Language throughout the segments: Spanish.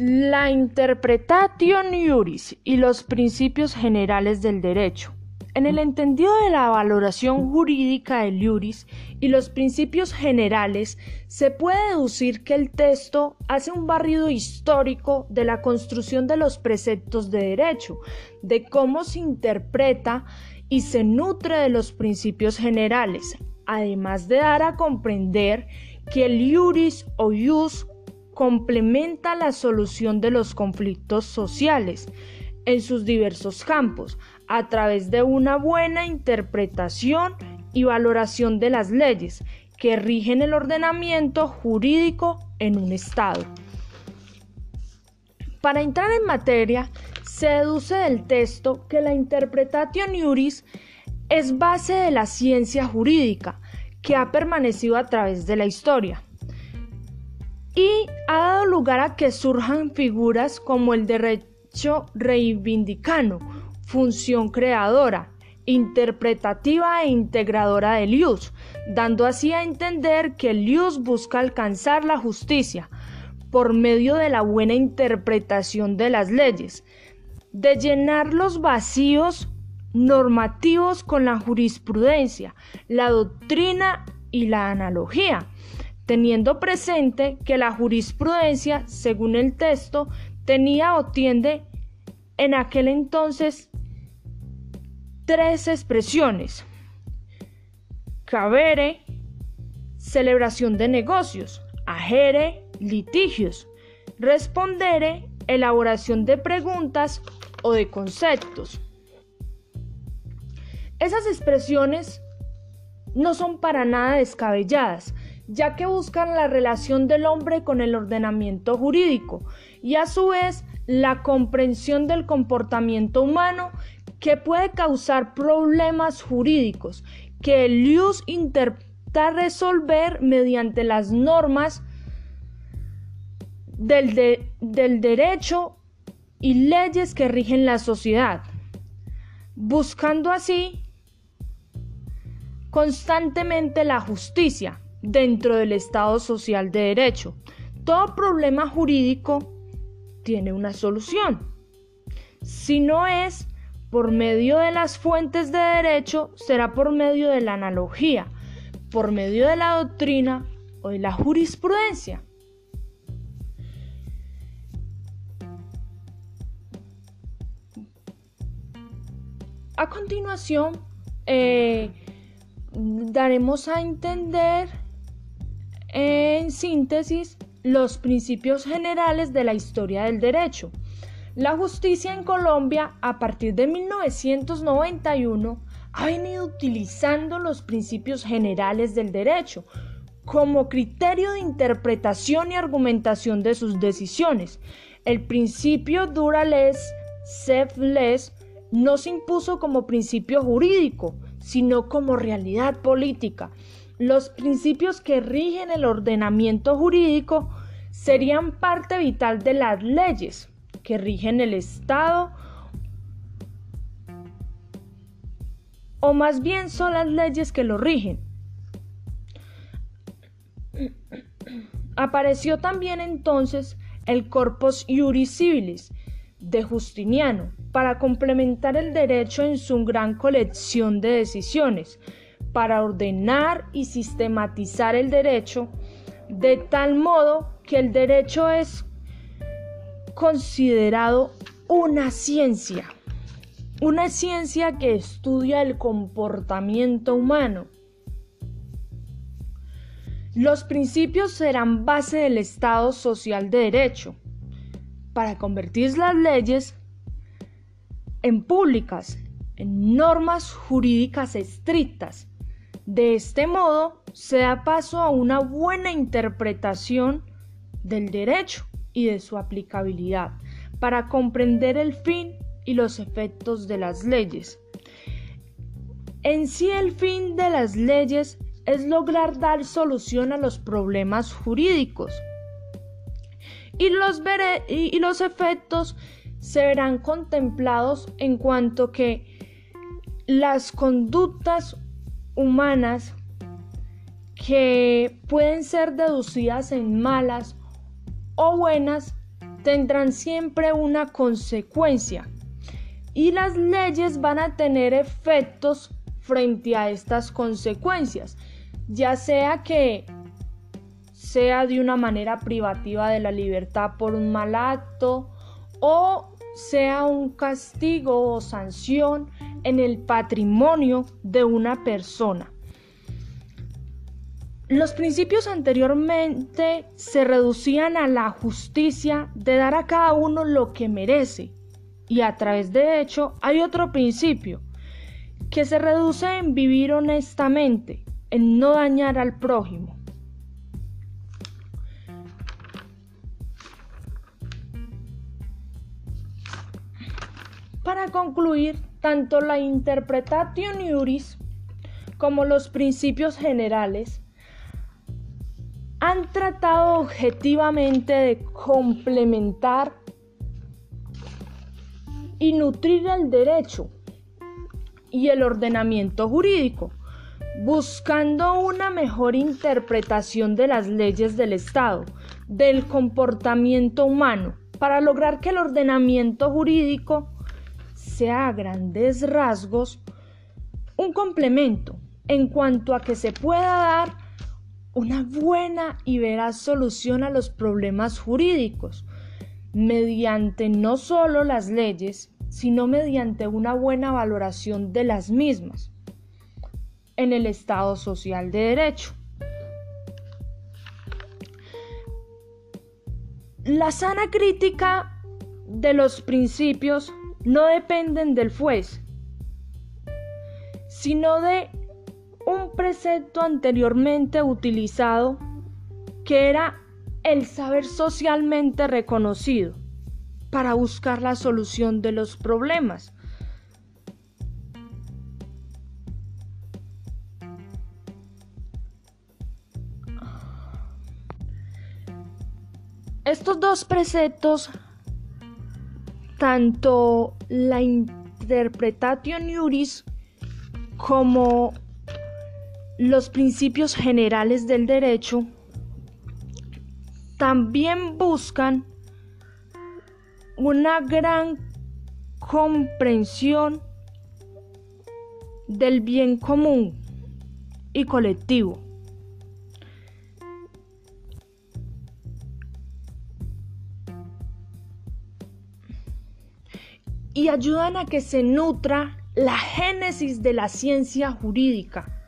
La interpretation iuris y los principios generales del derecho. En el entendido de la valoración jurídica del iuris y los principios generales, se puede deducir que el texto hace un barrido histórico de la construcción de los preceptos de derecho, de cómo se interpreta y se nutre de los principios generales, además de dar a comprender que el iuris o ius complementa la solución de los conflictos sociales en sus diversos campos a través de una buena interpretación y valoración de las leyes que rigen el ordenamiento jurídico en un Estado. Para entrar en materia, se deduce del texto que la interpretation iuris es base de la ciencia jurídica que ha permanecido a través de la historia y ha dado lugar a que surjan figuras como el derecho reivindicano, función creadora, interpretativa e integradora del ius, dando así a entender que el ius busca alcanzar la justicia por medio de la buena interpretación de las leyes, de llenar los vacíos normativos con la jurisprudencia, la doctrina y la analogía, teniendo presente que la jurisprudencia, según el texto, tenía o tiende en aquel entonces tres expresiones. Cabere, celebración de negocios, agere, litigios, respondere, elaboración de preguntas o de conceptos. Esas expresiones no son para nada descabelladas, ya que buscan la relación del hombre con el ordenamiento jurídico y a su vez la comprensión del comportamiento humano que puede causar problemas jurídicos que IUS intenta resolver mediante las normas del, del derecho y leyes que rigen la sociedad, buscando así constantemente la justicia dentro del Estado social de derecho. Todo problema jurídico tiene una solución. Si no es por medio de las fuentes de derecho, será por medio de la analogía, por medio de la doctrina o de la jurisprudencia. A continuación, eh, daremos a entender en síntesis los principios generales de la historia del derecho. La justicia en Colombia a partir de 1991 ha venido utilizando los principios generales del derecho como criterio de interpretación y argumentación de sus decisiones. El principio dura les, sed les, no se impuso como principio jurídico, sino como realidad política los principios que rigen el ordenamiento jurídico serían parte vital de las leyes que rigen el Estado o más bien son las leyes que lo rigen. Apareció también entonces el Corpus Iuris Civilis de Justiniano para complementar el derecho en su gran colección de decisiones, para ordenar y sistematizar el derecho de tal modo que el derecho es considerado una ciencia, una ciencia que estudia el comportamiento humano. Los principios serán base del Estado social de derecho para convertir las leyes en públicas, en normas jurídicas estrictas de este modo, se da paso a una buena interpretación del derecho y de su aplicabilidad para comprender el fin y los efectos de las leyes. En sí el fin de las leyes es lograr dar solución a los problemas jurídicos y los, y los efectos se verán contemplados en cuanto que las conductas humanas que pueden ser deducidas en malas o buenas tendrán siempre una consecuencia. Y las leyes van a tener efectos frente a estas consecuencias, ya sea que sea de una manera privativa de la libertad por un mal acto o sea un castigo o sanción en el patrimonio de una persona. Los principios anteriormente se reducían a la justicia de dar a cada uno lo que merece. Y a través de hecho hay otro principio que se reduce en vivir honestamente, en no dañar al prójimo. Para concluir, tanto la interpretatio iuris como los principios generales han tratado objetivamente de complementar y nutrir el derecho y el ordenamiento jurídico, buscando una mejor interpretación de las leyes del Estado, del comportamiento humano, para lograr que el ordenamiento jurídico sea a grandes rasgos un complemento en cuanto a que se pueda dar una buena y veraz solución a los problemas jurídicos, mediante no solo las leyes, sino mediante una buena valoración de las mismas en el Estado social de derecho. La sana crítica de los principios no dependen del juez, sino de un precepto anteriormente utilizado que era el saber socialmente reconocido para buscar la solución de los problemas. Estos dos preceptos, tanto la interpretation iuris como los principios generales del derecho también buscan una gran comprensión del bien común y colectivo. Y ayudan a que se nutra la génesis de la ciencia jurídica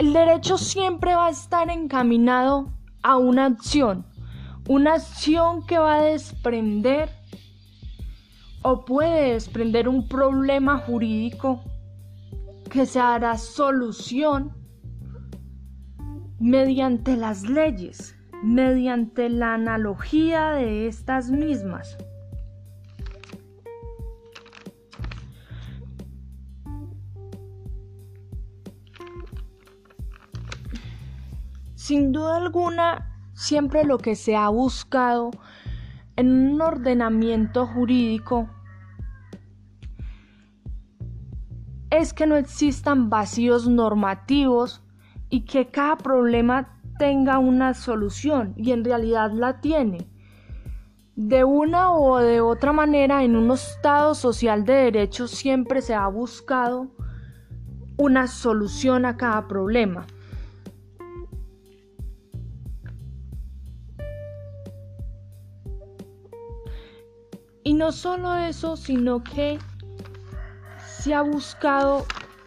el derecho siempre va a estar encaminado a una acción, una acción que va a desprender o puede desprender un problema jurídico que se hará solución mediante las leyes, mediante la analogía de estas mismas. Sin duda alguna, siempre lo que se ha buscado en un ordenamiento jurídico es que no existan vacíos normativos y que cada problema tenga una solución y en realidad la tiene. De una o de otra manera, en un Estado social de derecho siempre se ha buscado una solución a cada problema. No solo eso, sino que se ha buscado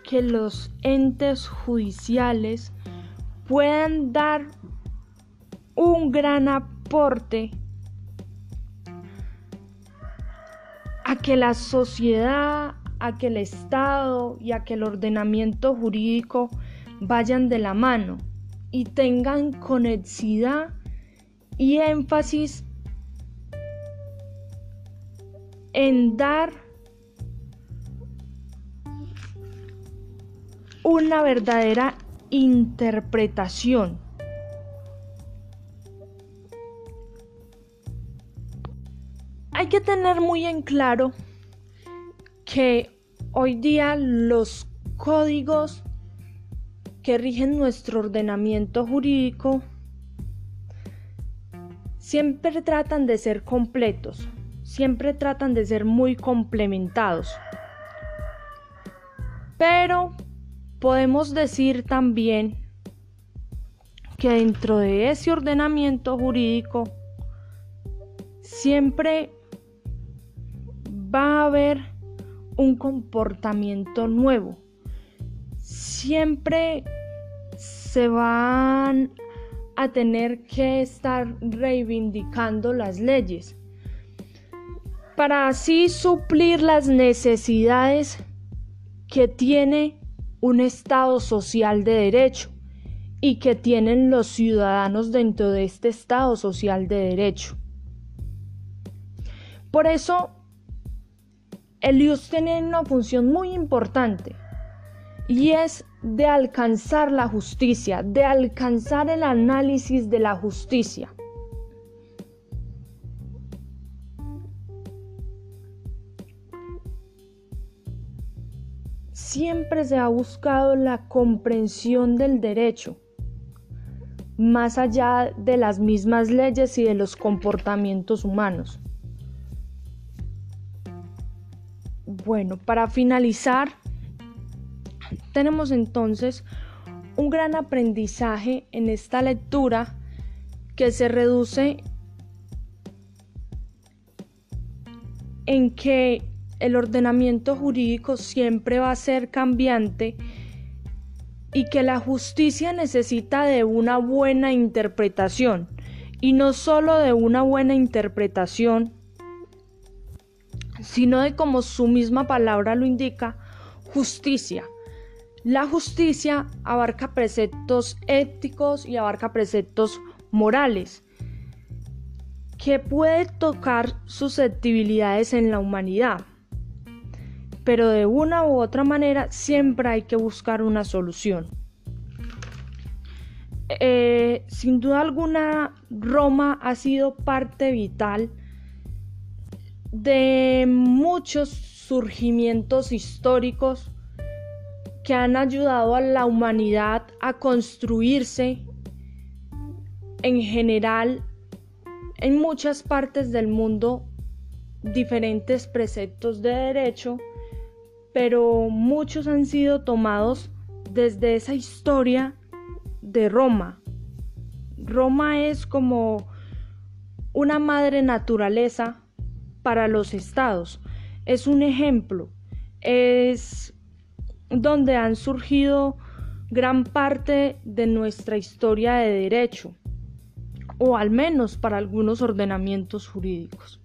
que los entes judiciales puedan dar un gran aporte a que la sociedad, a que el Estado y a que el ordenamiento jurídico vayan de la mano y tengan conexidad y énfasis en dar una verdadera interpretación. Hay que tener muy en claro que hoy día los códigos que rigen nuestro ordenamiento jurídico siempre tratan de ser completos, siempre tratan de ser muy complementados. Pero podemos decir también que dentro de ese ordenamiento jurídico siempre va a haber un comportamiento nuevo. Siempre se van a tener que estar reivindicando las leyes para así suplir las necesidades que tiene un Estado social de derecho y que tienen los ciudadanos dentro de este Estado social de derecho. Por eso, el IUS tiene una función muy importante y es de alcanzar la justicia, de alcanzar el análisis de la justicia. Siempre se ha buscado la comprensión del derecho, más allá de las mismas leyes y de los comportamientos humanos. Bueno, para finalizar, tenemos entonces un gran aprendizaje en esta lectura que se reduce en que el ordenamiento jurídico siempre va a ser cambiante y que la justicia necesita de una buena interpretación y no solo de una buena interpretación sino de como su misma palabra lo indica, justicia. La justicia abarca preceptos éticos y abarca preceptos morales que puede tocar susceptibilidades en la humanidad. Pero de una u otra manera siempre hay que buscar una solución. Eh, sin duda alguna, Roma ha sido parte vital de muchos surgimientos históricos que han ayudado a la humanidad a construirse en general en muchas partes del mundo diferentes preceptos de derecho, pero muchos han sido tomados desde esa historia de Roma. Roma es como una madre naturaleza para los estados. Es un ejemplo, es donde han surgido gran parte de nuestra historia de derecho, o al menos para algunos ordenamientos jurídicos.